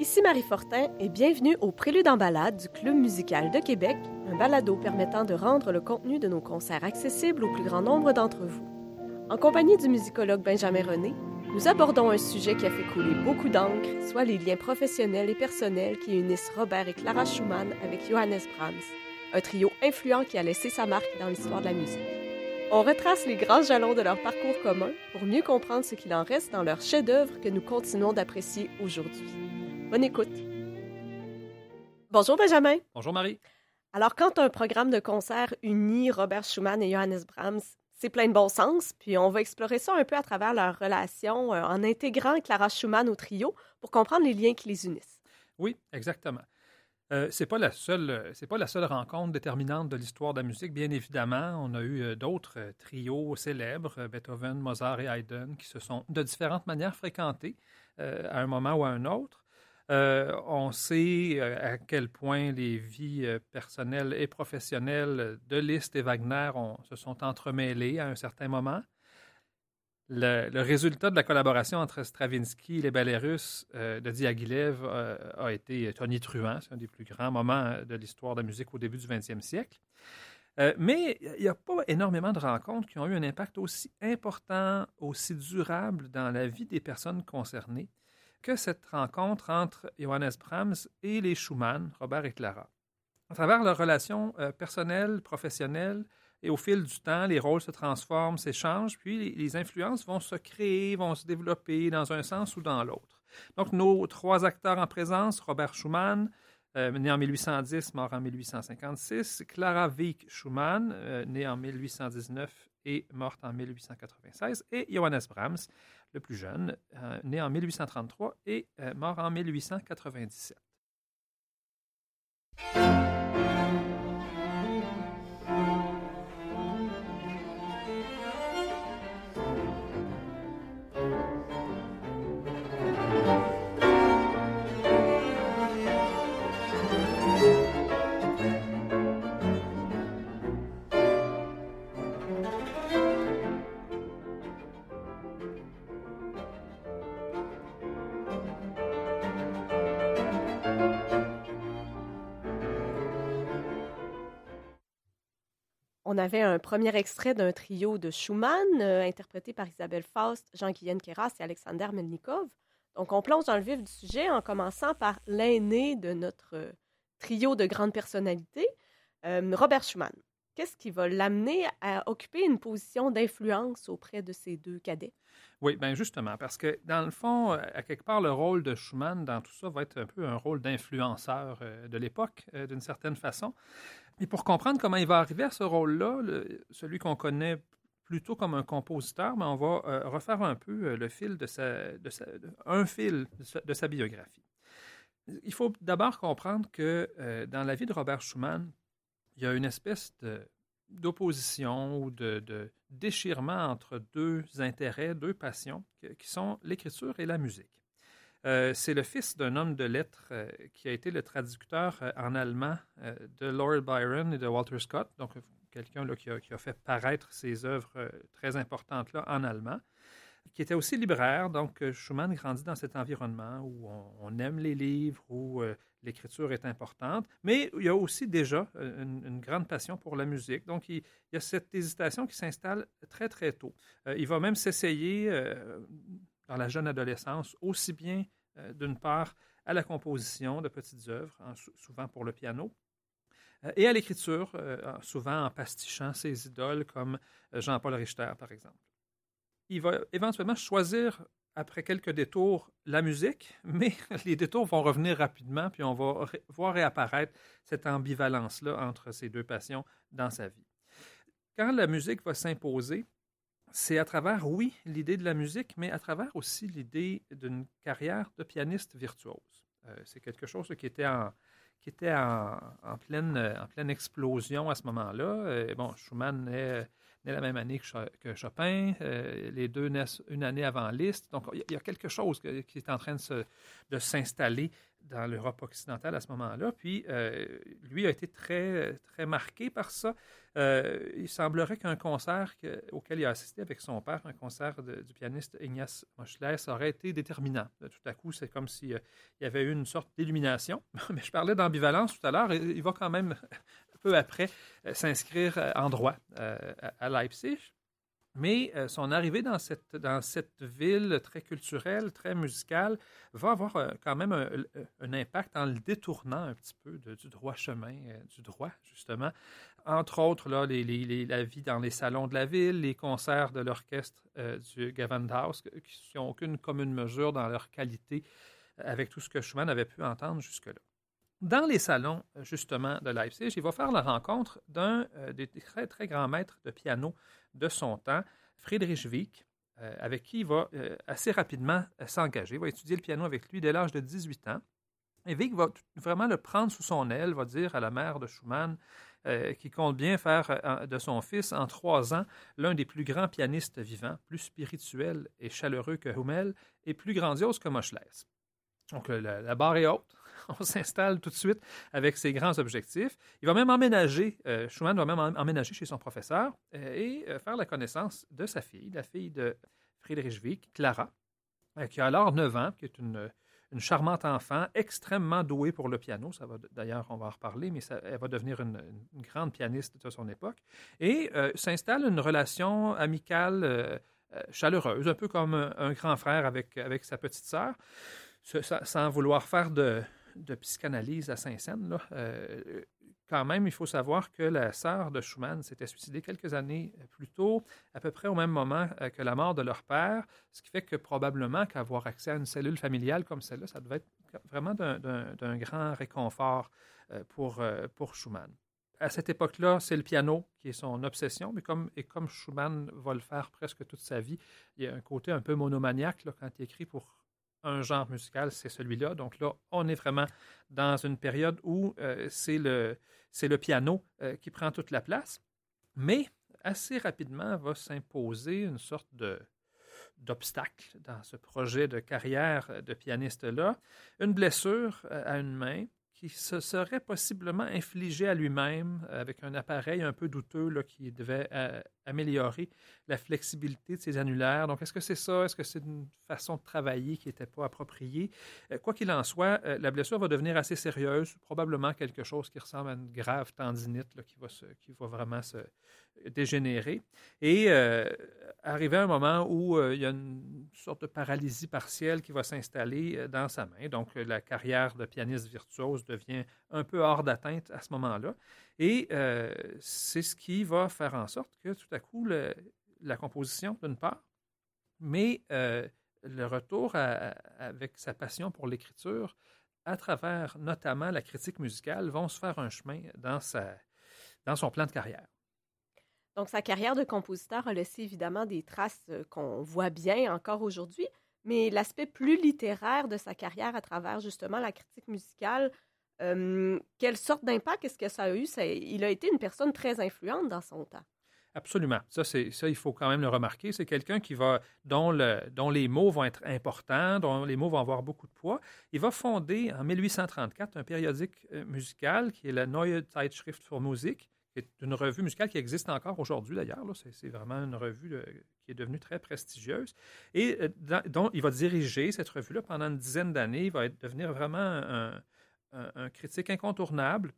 Ici Marie Fortin et bienvenue au Prélude en balade du Club musical de Québec, un balado permettant de rendre le contenu de nos concerts accessible au plus grand nombre d'entre vous. En compagnie du musicologue Benjamin René, nous abordons un sujet qui a fait couler beaucoup d'encre, soit les liens professionnels et personnels qui unissent Robert et Clara Schumann avec Johannes Brahms, un trio influent qui a laissé sa marque dans l'histoire de la musique. On retrace les grands jalons de leur parcours commun pour mieux comprendre ce qu'il en reste dans leur chef-d'œuvre que nous continuons d'apprécier aujourd'hui. Bonne écoute. Bonjour Benjamin. Bonjour Marie. Alors, quand un programme de concert unit Robert Schumann et Johannes Brahms, c'est plein de bon sens, puis on va explorer ça un peu à travers leur relation euh, en intégrant Clara Schumann au trio pour comprendre les liens qui les unissent. Oui, exactement. Euh, c'est pas la seule, c'est pas la seule rencontre déterminante de l'histoire de la musique. Bien évidemment, on a eu euh, d'autres euh, trios célèbres, Beethoven, Mozart et Haydn, qui se sont de différentes manières fréquentés à un moment ou à un autre. On sait à quel point les vies personnelles et professionnelles de Liszt et Wagner se sont entremêlées à un certain moment. Le, résultat de la collaboration entre Stravinsky et les ballets russes euh, de Diaghilev euh, a été tonitruant. C'est un des plus grands moments de l'histoire de la musique au début du 20e siècle. Euh, mais il n'y a pas énormément de rencontres qui ont eu un impact aussi important, aussi durable dans la vie des personnes concernées que cette rencontre entre Johannes Brahms et les Schumann, Robert et Clara. À travers leurs relations personnelles, professionnelles, et au fil du temps, les rôles se transforment, s'échangent, puis les, influences vont se créer, vont se développer dans un sens ou dans l'autre. Donc, nos trois acteurs en présence, Robert Schumann, euh, né en 1810, mort en 1856, Clara Wieck Schumann, euh, née en 1819 et morte en 1896, et Johannes Brahms, le plus jeune, euh, né en 1833 et mort en 1897. On avait un premier extrait d'un trio de Schumann, euh, interprété par Isabelle Faust, Jean-Guillaine Keras et Alexander Melnikov. Donc, on plonge dans le vif du sujet en commençant par l'aîné de notre euh, trio de grandes personnalités, euh, Robert Schumann. Qu'est-ce qui va l'amener à occuper une position d'influence auprès de ces deux cadets? Oui, bien justement, parce que dans le fond, à quelque part, le rôle de Schumann dans tout ça va être un peu un rôle d'influenceur de l'époque, d'une certaine façon. Et pour comprendre comment il va arriver à ce rôle-là, celui qu'on connaît plutôt comme un compositeur, mais on va euh, refaire un peu euh, le fil de sa, de un fil de sa, biographie. Il faut d'abord comprendre que euh, dans la vie de Robert Schumann, il y a une espèce d'opposition ou de, déchirement entre deux intérêts, deux passions, qui sont l'écriture et la musique. Euh, c'est le fils d'un homme de lettres euh, qui a été le traducteur euh, en allemand de Lord Byron et de Walter Scott, donc quelqu'un qui, a fait paraître ses œuvres très importantes là, en allemand, qui était aussi libraire. Donc Schumann grandit dans cet environnement où on, aime les livres, où l'écriture est importante, mais il y a aussi déjà une, grande passion pour la musique. Donc il, y a cette hésitation qui s'installe très très tôt. il va même s'essayer dans la jeune adolescence, aussi bien euh, d'une part à la composition de petites œuvres, souvent pour le piano, euh, et à l'écriture, euh, souvent en pastichant ses idoles comme Jean-Paul Richter, par exemple. Il va éventuellement choisir, après quelques détours, la musique, mais les détours vont revenir rapidement, puis on va voir réapparaître cette ambivalence-là entre ces deux passions dans sa vie. Quand la musique va s'imposer, c'est à travers, oui, l'idée de la musique, mais à travers aussi l'idée d'une carrière de pianiste virtuose. Euh, c'est quelque chose qui était en, qui était en, pleine, en pleine explosion à ce moment-là. Euh, bon, Schumann est la même année que, Chopin. les deux naissent une année avant Liszt. Donc, il y a quelque chose qui est en train de s'installer dans l'Europe occidentale à ce moment-là. Puis, euh, lui a été très, très marqué par ça. Euh, il semblerait qu'un concert auquel il a assisté avec son père, un concert du pianiste Ignace Moschles, aurait été déterminant. Tout à coup, c'est comme s'il y avait eu une sorte d'illumination. Mais je parlais d'ambivalence tout à l'heure. Il va quand même, peu après, euh, s'inscrire en droit à Leipzig. Mais euh, son arrivée dans cette, dans cette ville très culturelle, très musicale, va avoir euh, quand même un, impact en le détournant un petit peu du droit chemin, euh, du droit, justement. Entre autres, là, la vie dans les salons de la ville, les concerts de l'orchestre du Gewandhaus, qui n'ont aucune commune mesure dans leur qualité avec tout ce que Schumann avait pu entendre jusque-là. Dans les salons, justement, de Leipzig, il va faire la rencontre d'un des très, très grands maîtres de piano de son temps, Friedrich Wieck, euh, avec qui il va euh, assez rapidement euh, s'engager. Il va étudier le piano avec lui dès l'âge de 18 ans. Et Wieck va vraiment le prendre sous son aile, va dire à la mère de Schumann, qui compte bien faire de son fils, en trois ans, l'un des plus grands pianistes vivants, plus spirituel et chaleureux que Hummel, et plus grandiose que Moschles. Donc la barre est haute. on s'installe tout de suite avec ses grands objectifs. Il va même emménager, euh, Schumann va même emménager chez son professeur euh, et euh, faire la connaissance de sa fille, la fille de Friedrich Wieck, Clara, qui a alors 9 ans, qui est une, charmante enfant, extrêmement douée pour le piano. Ça va d'ailleurs, on va en reparler, mais elle va devenir une, grande pianiste de son époque. Et s'installe une relation amicale chaleureuse, un peu comme un, grand frère avec, avec sa petite sœur, sans vouloir faire de, psychanalyse à Saint-Saëns, euh, quand même, il faut savoir que la sœur de Schumann s'était suicidée quelques années plus tôt, à peu près au même moment euh, que la mort de leur père, ce qui fait que probablement qu'avoir accès à une cellule familiale comme celle-là, ça devait être vraiment d'un grand réconfort euh, pour, pour Schumann. À cette époque-là, c'est le piano qui est son obsession, mais comme, et comme Schumann va le faire presque toute sa vie, il y a un côté un peu monomaniaque quand il écrit pour un genre musical, c'est celui-là. Donc là, on est vraiment dans une période où euh, c'est le, piano euh, qui prend toute la place. Mais assez rapidement va s'imposer une sorte d'obstacle dans ce projet de carrière de pianiste-là. Une blessure euh, à une main qui se serait possiblement infligé à lui-même avec un appareil un peu douteux qui devait améliorer la flexibilité de ses annulaires. Donc, est-ce que c'est ça? Est-ce que c'est une façon de travailler qui n'était pas appropriée? Euh, quoi qu'il en soit, euh, la blessure va devenir assez sérieuse, probablement quelque chose qui ressemble à une grave tendinite qui, va qui va vraiment se dégénérer. Et euh, arriver à un moment où il y a une sorte de paralysie partielle qui va s'installer dans sa main. Donc, la carrière de pianiste virtuose devient un peu hors d'atteinte à ce moment-là. Et c'est ce qui va faire en sorte que tout à coup, la composition, d'une part, mais euh, le retour avec sa passion pour l'écriture, à travers notamment la critique musicale, vont se faire un chemin dans, sa, dans son plan de carrière. Donc, sa carrière de compositeur a laissé évidemment des traces euh, qu'on voit bien encore aujourd'hui, mais l'aspect plus littéraire de sa carrière à travers justement la critique musicale quelle sorte d'impact est-ce que ça a eu? il a été une personne très influente dans son temps. Absolument. Ça, c'est, ça, il faut quand même le remarquer. C'est quelqu'un qui va, dont, le, dont les mots vont être importants, dont les mots vont avoir beaucoup de poids. Il va fonder en 1834 un périodique euh, musical qui est la Neue Zeitschrift für Musik, qui est une revue musicale qui existe encore aujourd'hui d'ailleurs. C'est, vraiment une revue qui est devenue très prestigieuse. Et euh, dont il va diriger cette revue-là pendant une dizaine d'années. Il va devenir vraiment un, un, critique incontournable.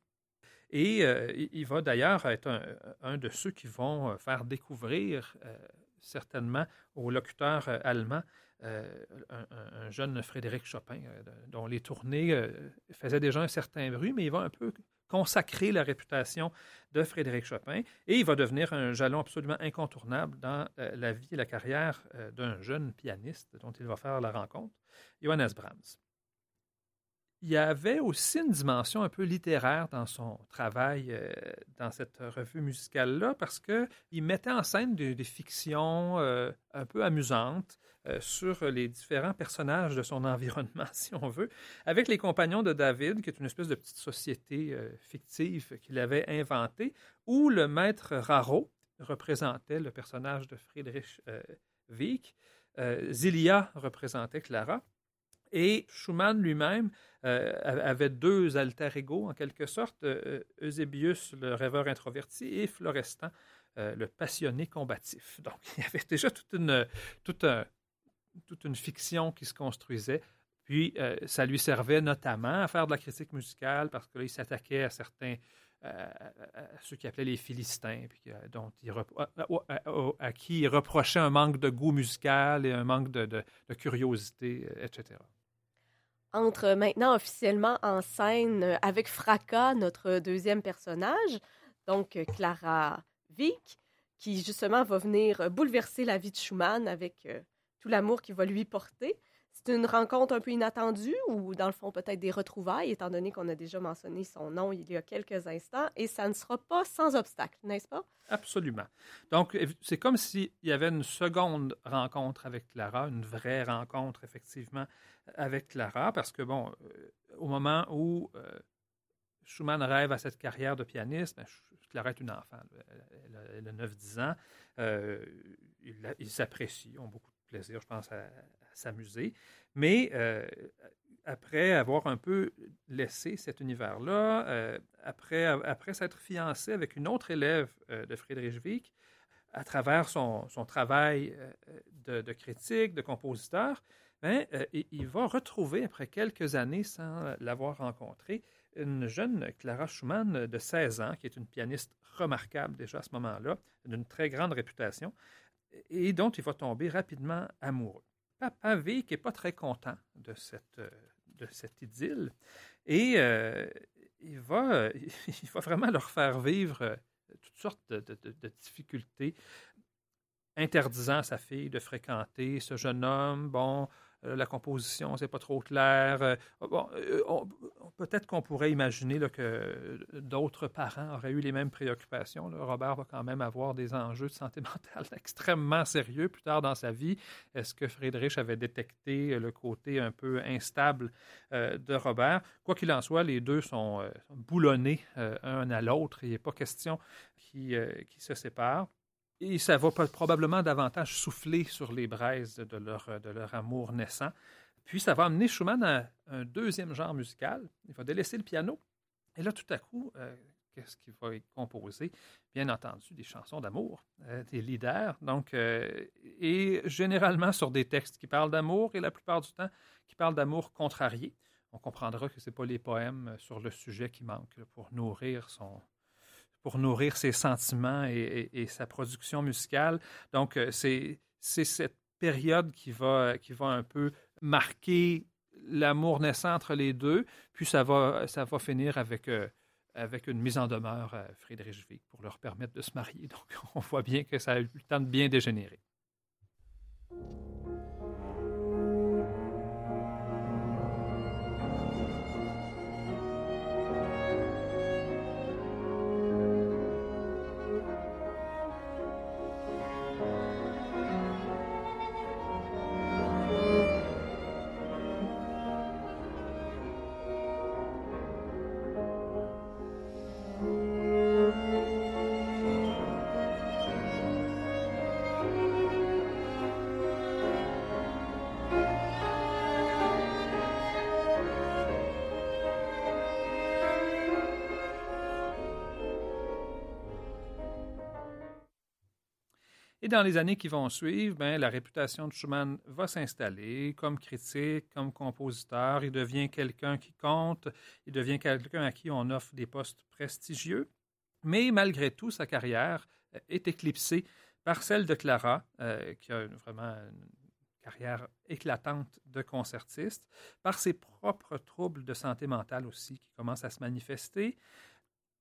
Et euh, il va d'ailleurs être un, de ceux qui vont euh, faire découvrir euh, certainement aux locuteurs allemands un, jeune Frédéric Chopin, dont les tournées faisaient déjà un certain bruit, mais il va un peu consacrer la réputation de Frédéric Chopin. Et il va devenir un jalon absolument incontournable dans la vie et la carrière d'un jeune pianiste dont il va faire la rencontre, Johannes Brahms il y avait aussi une dimension un peu littéraire dans son travail euh, dans cette revue musicale-là, parce qu'il mettait en scène des, fictions euh, un peu amusantes euh, sur les différents personnages de son environnement, si on veut, avec les compagnons de David, qui est une espèce de petite société fictive qu'il avait inventée, ou le maître Raro, représentait le personnage de Friedrich Wieck. Zilia représentait Clara. Et Schumann lui-même avait deux alter ego, en quelque sorte, Eusebius, le rêveur introverti, et Florestan, le passionné combatif. Donc, il y avait déjà toute une, toute, une fiction qui se construisait puis, euh, ça lui servait notamment à faire de la critique musicale parce que là, il s'attaquait à certains, euh, ceux qui appelaient les Philistins, puis à, qui il reprochait un manque de goût musical et un manque de, curiosité, euh, etc. Entre maintenant officiellement en scène avec fracas notre deuxième personnage, donc Clara Wieck, qui justement va venir bouleverser la vie de Schumann avec tout l'amour qu'il va lui porter c'est une rencontre un peu inattendue ou, dans le fond, peut-être des retrouvailles, étant donné qu'on a déjà mentionné son nom il y a quelques instants, et ça ne sera pas sans obstacle, n'est-ce pas? Absolument. Donc, c'est comme s'il y avait une seconde rencontre avec Clara, une vraie rencontre, effectivement, avec Clara, parce que, bon, euh, au moment où euh, Schumann rêve à cette carrière de pianiste, ben, Clara est une enfant, elle, a 9-10 ans, euh, ils s'apprécient, ont beaucoup de plaisir, je pense, à, s'amuser. Mais euh, après avoir un peu laissé cet univers-là, euh, après, après s'être fiancé avec une autre élève euh, de Friedrich Wieck, à travers son, son travail de, critique, de compositeur, ben, il, va retrouver, après quelques années sans l'avoir rencontrée, une jeune Clara Schumann de 16 ans, qui est une pianiste remarquable déjà à ce moment-là, d'une très grande réputation, et dont il va tomber rapidement amoureux. Papa V qui n'est pas très content de cette, euh, de idylle. Et euh, il, va, vraiment leur faire vivre euh, toutes sortes de, de, difficultés, interdisant à sa fille de fréquenter ce jeune homme. Bon, la composition, c'est pas trop clair. Euh, bon, euh, peut-être qu'on pourrait imaginer que d'autres parents auraient eu les mêmes préoccupations. Robert va quand même avoir des enjeux de santé mentale extrêmement sérieux plus tard dans sa vie. Est-ce que Friedrich avait détecté le côté un peu instable de Robert? Quoi qu'il en soit, les deux sont boulonnés un à l'autre. Il n'est pas question qu'ils se séparent. Et ça va probablement davantage souffler sur les braises de leur, amour naissant. Puis ça va amener Schumann à un deuxième genre musical. Il va délaisser le piano. Et là, tout à coup, euh, qu'est-ce qu'il va composer? Bien entendu, des chansons d'amour, euh, des leaders. Donc, euh, et généralement sur des textes qui parlent d'amour et la plupart du temps qui parlent d'amour contrarié. On comprendra que ce n'est pas les poèmes sur le sujet qui manquent pour nourrir son, pour nourrir ses sentiments et, sa production musicale. Donc, euh, c'est cette période qui va, qui va un peu marquer l'amour naissant entre les deux, puis ça va, ça va finir avec, euh, avec une mise en demeure à Friedrich Wieck pour leur permettre de se marier. Donc, on voit bien que ça a eu le temps de bien dégénérer. Et dans les années qui vont suivre, ben, la réputation de Schumann va s'installer comme critique, comme compositeur. Il devient quelqu'un qui compte, il devient quelqu'un à qui on offre des postes prestigieux. Mais malgré tout, sa carrière euh, est éclipsée par celle de Clara, euh, qui a vraiment une carrière éclatante de concertiste, par ses propres troubles de santé mentale aussi qui commencent à se manifester.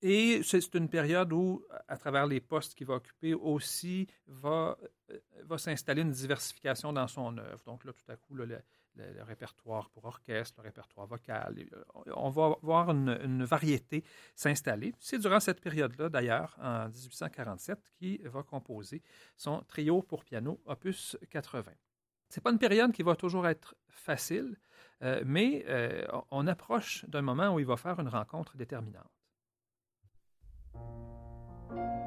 Et c'est une période où, à travers les postes qu'il va occuper aussi, va, euh, va s'installer une diversification dans son œuvre. Donc là, tout à coup, le, répertoire pour orchestre, le répertoire vocal, euh, on va voir une, variété s'installer. C'est durant cette période-là, d'ailleurs, en 1847, qu'il va composer son trio pour piano, opus 80. Ce n'est pas une période qui va toujours être facile, euh, mais on approche d'un moment où il va faire une rencontre déterminante. Música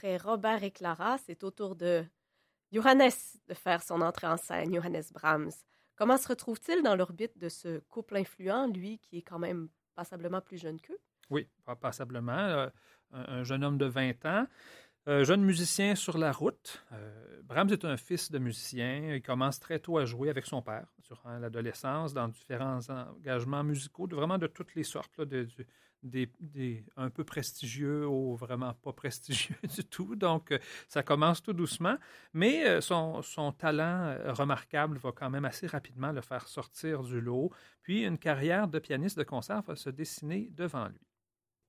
après Robert et Clara, c'est au tour de Johannes de faire son entrée en scène, Johannes Brahms. Comment se retrouve-t-il dans l'orbite de ce couple influent, lui qui est quand même passablement plus jeune qu'eux? Oui, passablement. Euh, un, jeune homme de 20 ans. Euh, jeune musicien sur la route. Euh, Brahms est un fils de musicien. Il commence très tôt à jouer avec son père durant l'adolescence, dans différents engagements musicaux, vraiment de toutes les sortes, un peu prestigieux ou vraiment pas prestigieux du tout. Donc, ça commence tout doucement, mais son, son, talent remarquable va quand même assez rapidement le faire sortir du lot. Puis, une carrière de pianiste de concert va se dessiner devant lui.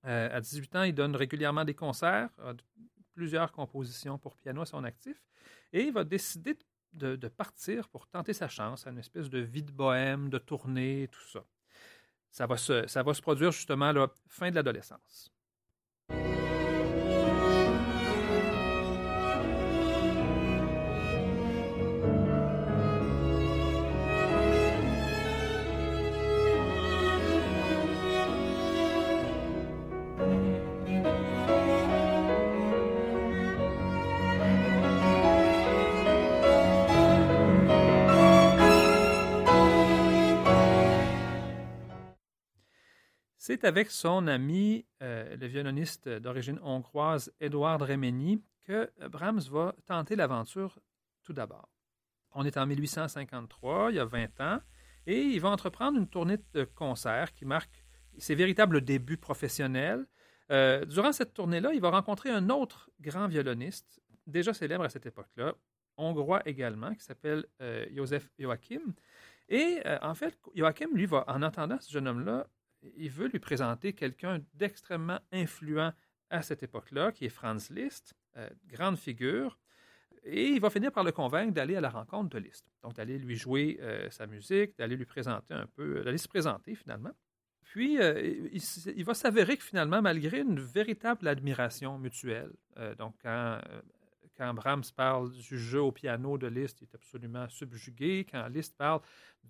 à 18 ans, il donne régulièrement des concerts, plusieurs compositions pour piano à son actif, et il va décider de, partir pour tenter sa chance à une espèce de vie de bohème, de tournée, tout ça. Ça va se, ça va se produire justement à la fin de l'adolescence. C'est avec son ami, euh, le violoniste d'origine hongroise Edouard Remeni, que Brahms va tenter l'aventure tout d'abord. On est en 1853, il y a 20 ans, et il va entreprendre une tournée de concerts qui marque ses véritables débuts professionnels. Euh, durant cette tournée-là, il va rencontrer un autre grand violoniste, déjà célèbre à cette époque-là, hongrois également, qui s'appelle euh, Joseph Joachim. Et en fait, Joachim, lui, va, en entendant ce jeune homme-là, il veut lui présenter quelqu'un d'extrêmement influent à cette époque-là, qui est Franz Liszt, euh, grande figure, et il va finir par le convaincre d'aller à la rencontre de Liszt. Donc, d'aller lui jouer euh, sa musique, d'aller lui présenter un peu, d'aller se présenter finalement. Puis, euh, il, va s'avérer que finalement, malgré une véritable admiration mutuelle, donc quand quand Brahms parle du jeu au piano de Liszt, il est absolument subjugué. Quand Liszt parle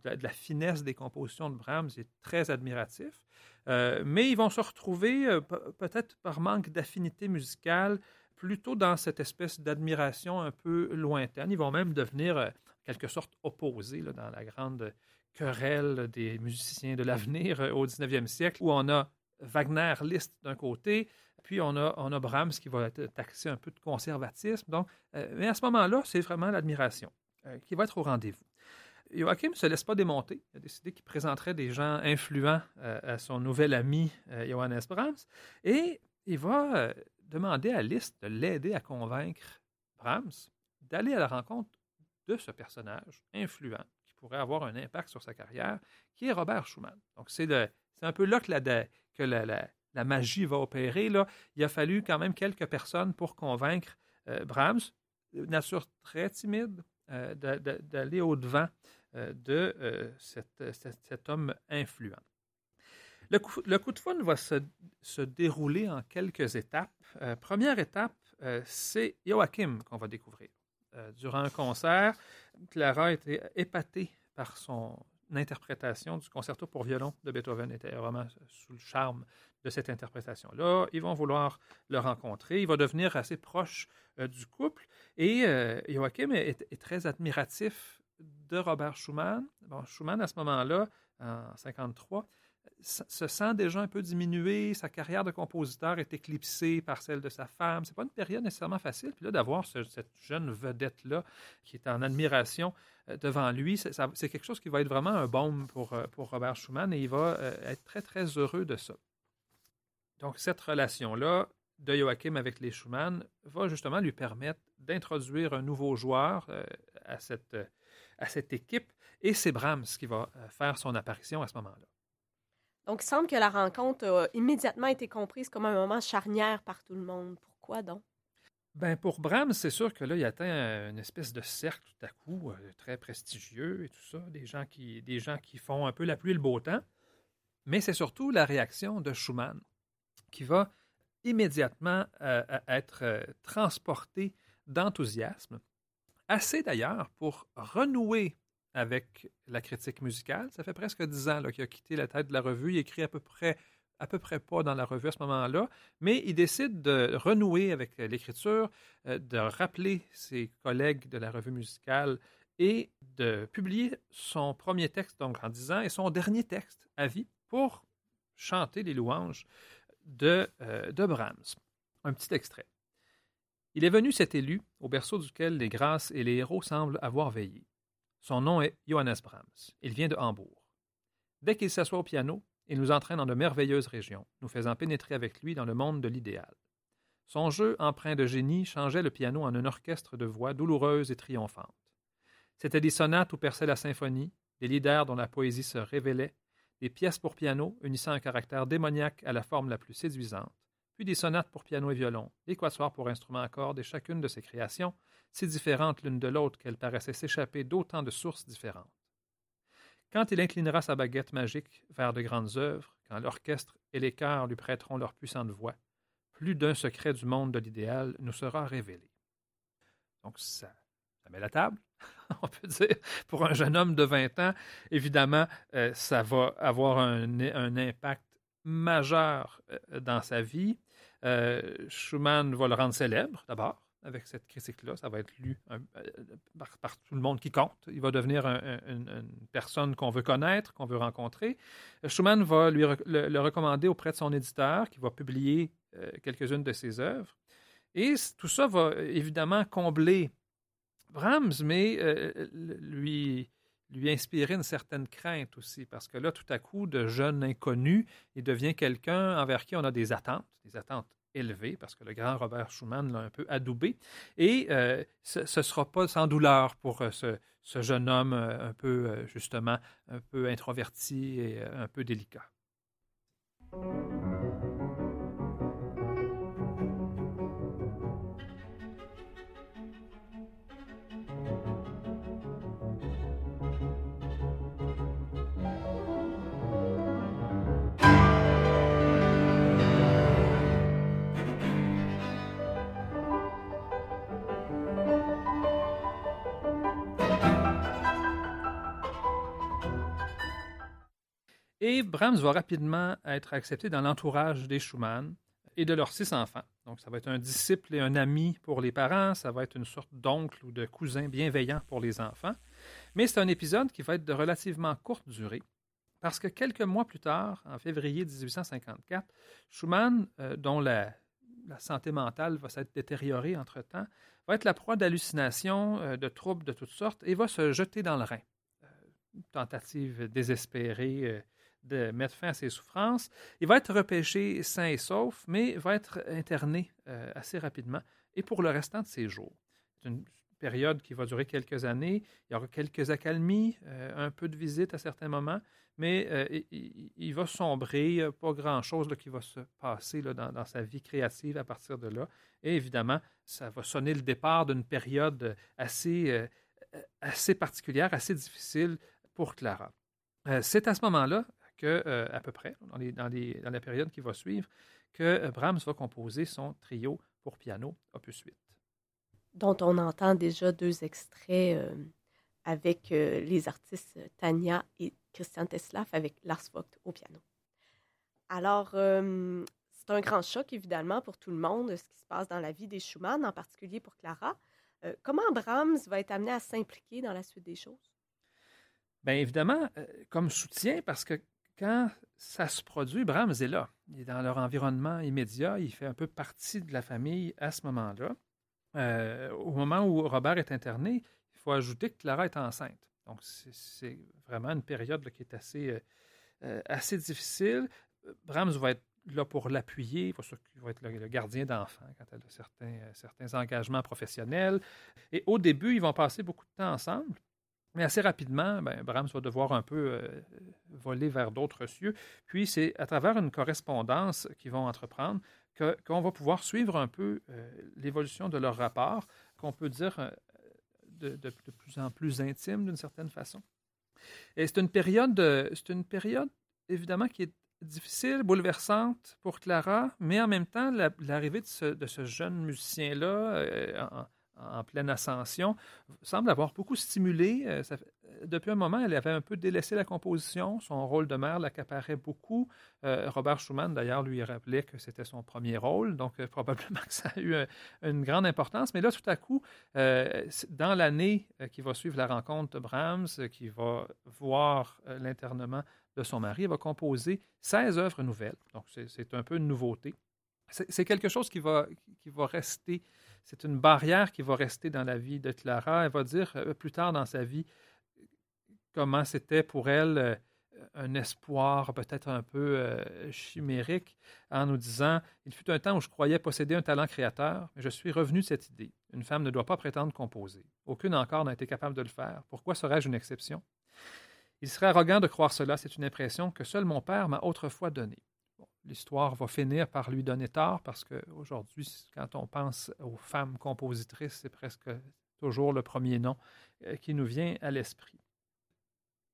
de, la finesse des compositions de Brahms, il est très admiratif. Euh, mais ils vont se retrouver, euh, peut-être par manque d'affinité musicale, plutôt dans cette espèce d'admiration un peu lointaine. Ils vont même devenir, euh, en quelque sorte, opposés dans la grande querelle des musiciens de l'avenir au 19e siècle, où on a Wagner, Liszt d'un côté, puis on a, Brahms qui va être taxé un peu de conservatisme. Euh, mais à ce moment-là, c'est vraiment l'admiration euh, qui va être au rendez-vous. Joachim ne se laisse pas démonter. Il a décidé qu'il présenterait des gens influents euh, à son nouvel ami Johannes Brahms. Et il va demander à Liszt de l'aider à convaincre Brahms d'aller à la rencontre de ce personnage influent qui pourrait avoir un impact sur sa carrière, qui est Robert Schumann. Donc, c'est un peu là que la, que la magie va opérer. Là. Il a fallu quand même quelques personnes pour convaincre euh, Brahms, nature très timide, euh, d'aller au-devant euh, de cet, homme influent. Le coup, de fun va se, dérouler en quelques étapes. première étape, c'est Joachim qu'on va découvrir. durant un concert, Clara était épatée par son interprétation du concerto pour violon de Beethoven, était vraiment sous le charme de cette interprétation-là. Ils vont vouloir le rencontrer. Il va devenir assez proche euh, du couple. Et euh, Joachim est, très admiratif de Robert Schumann. Bon, Schumann, à ce moment-là, en 1953, se sent déjà un peu diminué. Sa carrière de compositeur est éclipsée par celle de sa femme. C'est pas une période nécessairement facile. Puis là, d'avoir cette jeune vedette-là qui est en admiration euh, devant lui, c'est quelque chose qui va être vraiment un baume pour, pour Robert Schumann et il va être très, très heureux de ça. Donc, cette relation-là de Joachim avec les Schumann va justement lui permettre d'introduire un nouveau joueur euh, à, cette, à cette équipe et c'est Brahms qui va euh, faire son apparition à ce moment-là. Donc, il semble que la rencontre a immédiatement été comprise comme un moment charnière par tout le monde. Pourquoi donc? Ben pour Brahms, c'est sûr que là, il atteint une espèce de cercle tout à coup, euh, très prestigieux et tout ça, des gens, qui, des gens qui font un peu la pluie et le beau temps. Mais c'est surtout la réaction de Schumann qui va immédiatement euh, être euh, transporté d'enthousiasme, assez d'ailleurs pour renouer avec la critique musicale. Ça fait presque dix ans qu'il a quitté la tête de la revue. Il écrit à peu près à peu près pas dans la revue à ce moment-là, mais il décide de renouer avec l'écriture, euh, de rappeler ses collègues de la revue musicale et de publier son premier texte, donc en 10 ans, et son dernier texte à vie pour chanter les louanges de, euh, de Brahms. Un petit extrait. Il est venu cet élu, au berceau duquel les grâces et les héros semblent avoir veillé. Son nom est Johannes Brahms. Il vient de Hambourg. Dès qu'il s'assoit au piano, il nous entraîne dans de merveilleuses régions, nous faisant pénétrer avec lui dans le monde de l'idéal. Son jeu, empreint de génie, changeait le piano en un orchestre de voix douloureuses et triomphantes. C'étaient des sonates où perçait la symphonie, des leaders dont la poésie se révélait, des pièces pour piano unissant un caractère démoniaque à la forme la plus séduisante, puis des sonates pour piano et violon, des quatuors pour instruments à cordes et chacune de ces créations, si différentes l'une de l'autre qu'elles paraissaient s'échapper d'autant de sources différentes. Quand il inclinera sa baguette magique vers de grandes œuvres, quand l'orchestre et les chœurs lui prêteront leur puissante voix, plus d'un secret du monde de l'idéal nous sera révélé. Donc ça, ça met la table, on peut dire. Pour un jeune homme de 20 ans, évidemment, euh, ça va avoir un, impact majeur euh, dans sa vie. Euh, Schumann va le rendre célèbre, d'abord, avec cette critique-là. Ça va être lu euh, par, tout le monde qui compte. Il va devenir une personne qu'on veut connaître, qu'on veut rencontrer. Schumann va le, recommander auprès de son éditeur, qui va publier quelques-unes de ses œuvres. Et tout ça va évidemment combler Brahms, mais lui lui inspirer une certaine crainte aussi, parce que là, tout à coup, de jeune inconnu, il devient quelqu'un envers qui on a des attentes, des attentes élevées, parce que le grand Robert Schumann l'a un peu adoubé, et euh, ce ne sera pas sans douleur pour euh, ce, jeune homme euh, un peu, justement, un peu introverti et un peu délicat. Et Brahms va rapidement être accepté dans l'entourage des Schumann et de leurs six enfants. Donc, ça va être un disciple et un ami pour les parents, ça va être une sorte d'oncle ou de cousin bienveillant pour les enfants. Mais c'est un épisode qui va être de relativement courte durée, parce que quelques mois plus tard, en février 1854, Schumann, euh, dont la, santé mentale va s'être détériorée entre-temps, va être la proie d'hallucinations, euh, de troubles de toutes sortes, et va se jeter dans le Rhin. Euh, tentative désespérée de mettre fin à ses souffrances. Il va être repêché sain et sauf, mais va être interné euh, assez rapidement et pour le restant de ses jours. C'est une période qui va durer quelques années. Il y aura quelques accalmies, euh, un peu de visite à certains moments, mais euh, il, va sombrer, pas grand-chose qui va se passer dans, sa vie créative à partir de là. Et évidemment, ça va sonner le départ d'une période assez, assez particulière, assez difficile pour Clara. C'est à ce moment-là, que, euh, à peu près, dans, dans, la période qui va suivre, que euh, Brahms va composer son trio pour piano, opus 8. Dont on entend déjà deux extraits euh, avec les artistes Tania et Christian Teslav avec Lars Vogt au piano. Alors, c'est un grand choc, évidemment, pour tout le monde, ce qui se passe dans la vie des Schumann, en particulier pour Clara. comment Brahms va être amené à s'impliquer dans la suite des choses? Bien évidemment, comme soutien, parce que quand ça se produit, Brahms est là. Il est dans leur environnement immédiat. Il fait un peu partie de la famille à ce moment-là. Euh, au moment où Robert est interné, il faut ajouter que Clara est enceinte. Donc, c'est vraiment une période qui est assez, euh, euh, assez difficile. Brahms va être là pour l'appuyer, il va être le, gardien d'enfant quand elle a certains engagements professionnels. Et au début, ils vont passer beaucoup de temps ensemble. Mais assez rapidement, ben, Brahms va devoir un peu euh, voler vers d'autres cieux. Puis c'est à travers une correspondance qu'ils vont entreprendre qu'on va pouvoir suivre un peu euh, l'évolution de leur rapport, qu'on peut dire euh, de, de, plus en plus intime d'une certaine façon. Et c'est une période, c'est une période évidemment qui est difficile, bouleversante pour Clara, mais en même temps, l'arrivée de, ce, jeune musicien-là, en pleine ascension, semble avoir beaucoup stimulé. Euh, depuis un moment, elle avait un peu délaissé la composition. Son rôle de mère l'accaparait beaucoup. Euh, Robert Schumann, d'ailleurs, lui rappelait que c'était son premier rôle, donc euh, probablement que ça a eu une grande importance. Mais là, tout à coup, dans l'année qui va suivre la rencontre de Brahms, qui va voir l'internement de son mari, elle va composer 16 œuvres nouvelles. Donc, c'est un peu une nouveauté. C'est quelque chose qui va, qui va rester c'est une barrière qui va rester dans la vie de Clara. Elle va dire euh, plus tard dans sa vie comment c'était pour elle euh, un espoir peut-être un peu euh, chimérique en nous disant Il fut un temps où je croyais posséder un talent créateur, mais je suis revenu de cette idée. Une femme ne doit pas prétendre composer. Aucune encore n'a été capable de le faire. Pourquoi serais-je une exception Il serait arrogant de croire cela, c'est une impression que seul mon père m'a autrefois donnée l'histoire va finir par lui donner tort parce qu'aujourd'hui, quand on pense aux femmes compositrices, c'est presque toujours le premier nom euh, qui nous vient à l'esprit.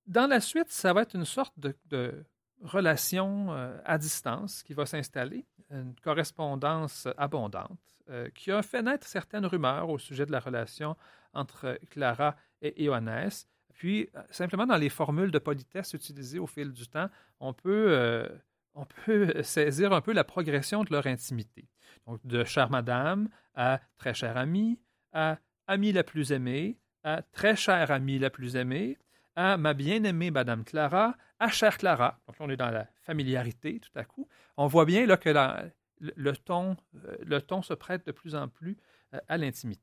Dans la suite, ça va être une sorte de, relation euh, à distance qui va s'installer, une correspondance abondante euh, qui a fait naître certaines rumeurs au sujet de la relation entre Clara et Ioannes. Puis, simplement dans les formules de politesse utilisées au fil du temps, on peut on peut saisir un peu la progression de leur intimité. Donc, de chère madame à très chère amie, à amie la plus aimée, à très chère amie la plus aimée, à ma bien-aimée Madame Clara, à chère Clara. Donc, on est dans la familiarité tout à coup. On voit bien là, que le, ton, euh, le ton se prête de plus en plus euh, à l'intimité.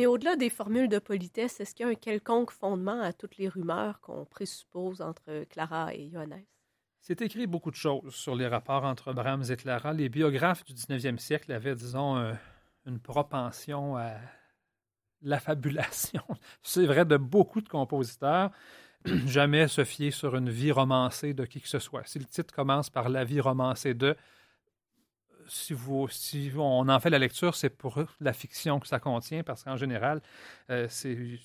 Mais au-delà des formules de politesse, est-ce qu'il y a un quelconque fondement à toutes les rumeurs qu'on présuppose entre Clara et Johannes? C'est écrit beaucoup de choses sur les rapports entre Brahms et Clara. Les biographes du 19e siècle avaient, disons, une propension à l'affabulation. C'est vrai de beaucoup de compositeurs. Jamais se fier sur une vie romancée de qui que ce soit. Si le titre commence par La vie romancée de, si, vous, on en fait la lecture, c'est pour la fiction que ça contient, parce qu'en général, euh, c'est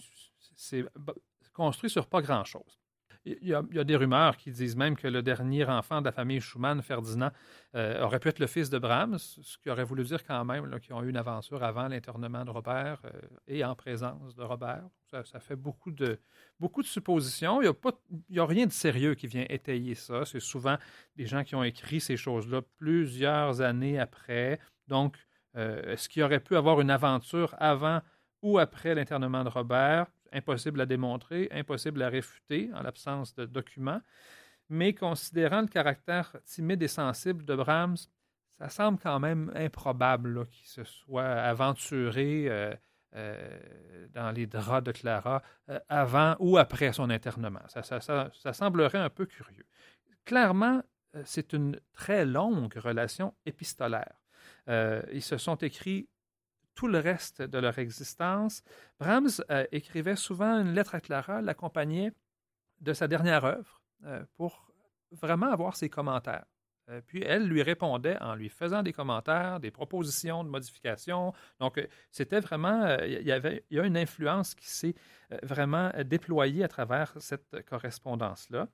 construit sur pas grand-chose. Il y, a, des rumeurs qui disent même que le dernier enfant de la famille Schumann, Ferdinand, euh, aurait pu être le fils de Brahms, ce qui aurait voulu dire quand même qu'ils ont eu une aventure avant l'internement de Robert euh, et en présence de Robert. Ça, fait beaucoup de, beaucoup de suppositions. Il n'y a, rien de sérieux qui vient étayer ça. C'est souvent des gens qui ont écrit ces choses-là plusieurs années après. Donc, euh, est-ce qu'il aurait pu avoir une aventure avant ou après l'internement de Robert? impossible à démontrer, impossible à réfuter en l'absence de documents. Mais considérant le caractère timide et sensible de Brahms, ça semble quand même improbable qu'il se soit aventuré euh, dans les draps de Clara euh, avant ou après son internement. Ça, semblerait un peu curieux. Clairement, c'est une très longue relation épistolaire. ils se sont écrits tout le reste de leur existence. Brahms euh, écrivait souvent une lettre à Clara, l'accompagnait de sa dernière œuvre euh, pour vraiment avoir ses commentaires. Euh, puis elle lui répondait en lui faisant des commentaires, des propositions de modifications. Donc, c'était vraiment, il y avait, il y a une influence qui s'est vraiment déployée à travers cette correspondance-là.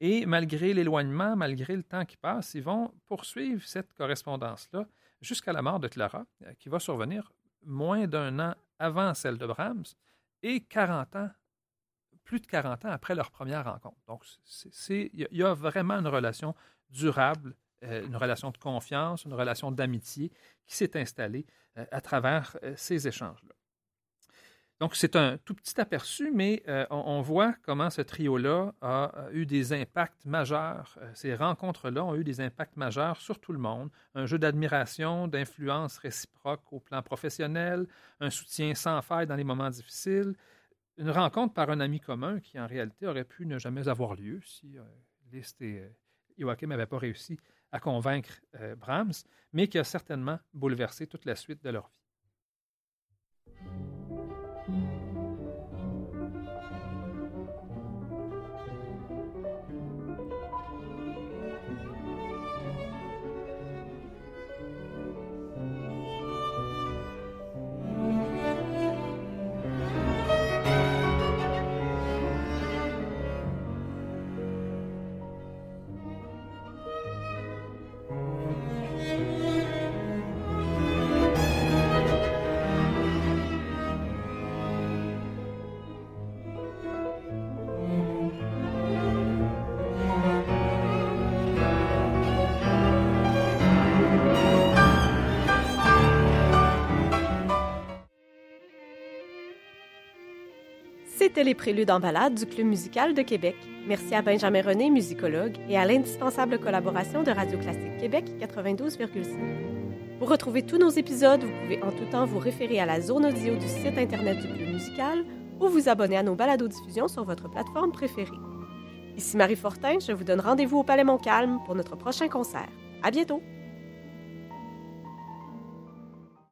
Et malgré l'éloignement, malgré le temps qui passe, ils vont poursuivre cette correspondance-là jusqu'à la mort de Clara, euh, qui va survenir moins d'un an avant celle de Brahms et 40 ans, plus de 40 ans après leur première rencontre. Donc, il y a vraiment une relation durable, euh, une relation de confiance, une relation d'amitié qui s'est installée euh, à travers ces échanges-là. Donc, c'est un tout petit aperçu, mais euh, on, voit comment ce trio-là a, eu des impacts majeurs. Euh, ces rencontres-là ont eu des impacts majeurs sur tout le monde. Un jeu d'admiration, d'influence réciproque au plan professionnel, un soutien sans faille dans les moments difficiles, une rencontre par un ami commun qui, en réalité, aurait pu ne jamais avoir lieu si euh, Liszt Joachim n'avaient pas réussi à convaincre Brahms, mais qui a certainement bouleversé toute la suite de leur vie. C'était les préludes en balade du Club musical de Québec. Merci à Benjamin René, musicologue, et à l'indispensable collaboration de Radio Classique Québec 92,5. Pour retrouver tous nos épisodes, vous pouvez en tout temps vous référer à la zone audio du site Internet du Club musical ou vous abonner à nos balados-diffusions sur votre plateforme préférée. Ici Marie Fortin, je vous donne rendez-vous au Palais Montcalm pour notre prochain concert. À bientôt!